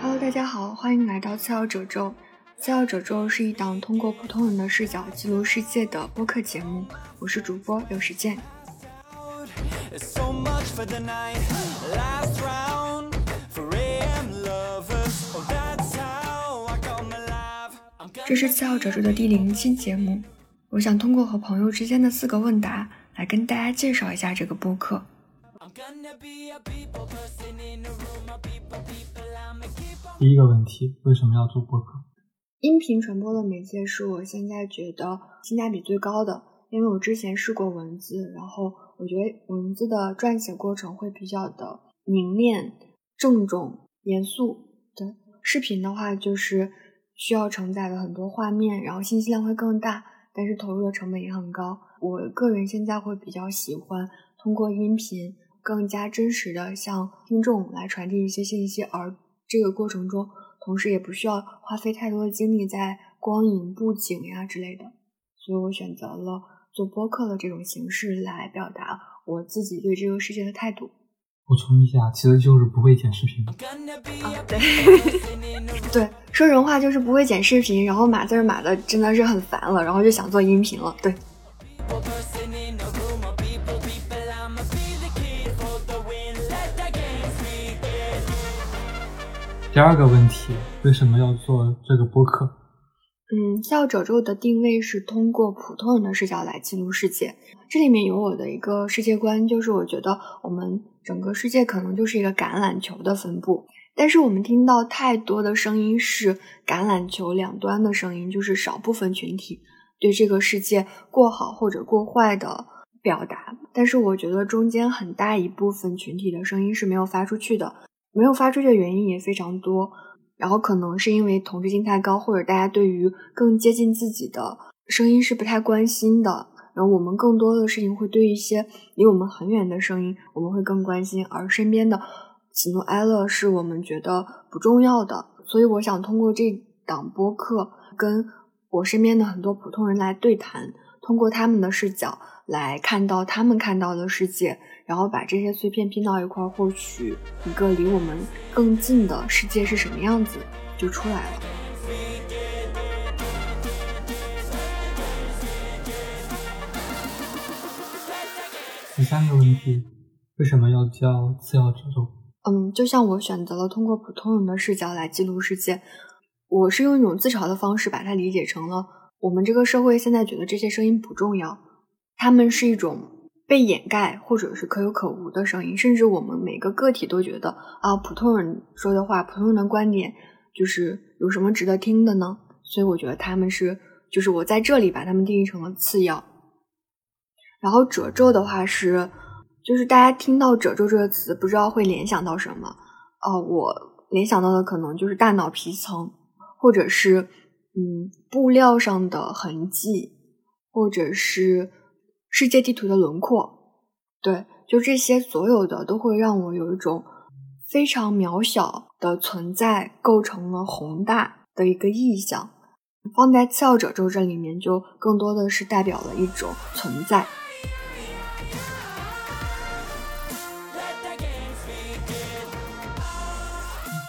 Hello，大家好，欢迎来到次要褶皱。次要褶皱是一档通过普通人的视角记录世界的播客节目，我是主播刘时健。这是次要褶皱的第零期节目，我想通过和朋友之间的四个问答来跟大家介绍一下这个播客。第一个问题，为什么要做播客？音频传播的媒介是我现在觉得性价比最高的，因为我之前试过文字，然后我觉得文字的撰写过程会比较的凝练、郑重、严肃。对，视频的话就是需要承载的很多画面，然后信息量会更大，但是投入的成本也很高。我个人现在会比较喜欢通过音频更加真实的向听众来传递一些信息，而这个过程中。同时也不需要花费太多的精力在光影、布景呀之类的，所以我选择了做播客的这种形式来表达我自己对这个世界的态度。补充一下，其实就是不会剪视频。啊，对，对，说人话就是不会剪视频，然后码字码的真的是很烦了，然后就想做音频了。对。第二个问题，为什么要做这个播客？嗯，笑褶皱的定位是通过普通人的视角来记录世界。这里面有我的一个世界观，就是我觉得我们整个世界可能就是一个橄榄球的分布，但是我们听到太多的声音是橄榄球两端的声音，就是少部分群体对这个世界过好或者过坏的表达。但是我觉得中间很大一部分群体的声音是没有发出去的。没有发出去的原因也非常多，然后可能是因为同质性太高，或者大家对于更接近自己的声音是不太关心的。然后我们更多的事情会对一些离我们很远的声音，我们会更关心，而身边的喜怒哀乐是我们觉得不重要的。所以我想通过这档播客，跟我身边的很多普通人来对谈，通过他们的视角来看到他们看到的世界。然后把这些碎片拼到一块，获取一个离我们更近的世界是什么样子，就出来了。第三个问题，为什么要叫次要褶皱？嗯，就像我选择了通过普通人的视角来记录世界，我是用一种自嘲的方式把它理解成了我们这个社会现在觉得这些声音不重要，他们是一种。被掩盖或者是可有可无的声音，甚至我们每个个体都觉得啊，普通人说的话，普通人的观点，就是有什么值得听的呢？所以我觉得他们是，就是我在这里把他们定义成了次要。然后褶皱的话是，就是大家听到褶皱这个词，不知道会联想到什么？哦，我联想到的可能就是大脑皮层，或者是嗯布料上的痕迹，或者是。世界地图的轮廓，对，就这些所有的都会让我有一种非常渺小的存在构成了宏大的一个意象。放在次要褶皱这里面，就更多的是代表了一种存在。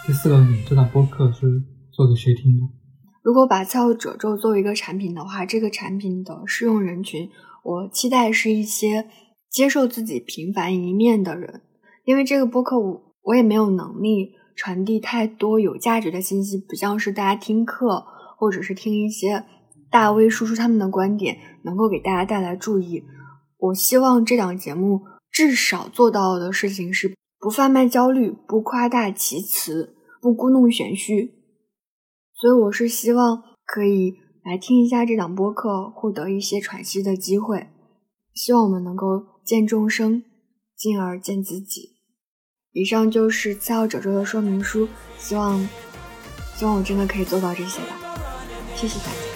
第四个这档播客是做给谁听的？如果把次要褶皱作为一个产品的话，这个产品的适用人群。我期待是一些接受自己平凡一面的人，因为这个播客我我也没有能力传递太多有价值的信息，不像是大家听课或者是听一些大 V 输出他们的观点，能够给大家带来注意。我希望这档节目至少做到的事情是不贩卖焦虑，不夸大其词，不故弄玄虚。所以我是希望可以。来听一下这档播客，获得一些喘息的机会。希望我们能够见众生，进而见自己。以上就是七号褶皱的说明书。希望，希望我真的可以做到这些吧。谢谢大家。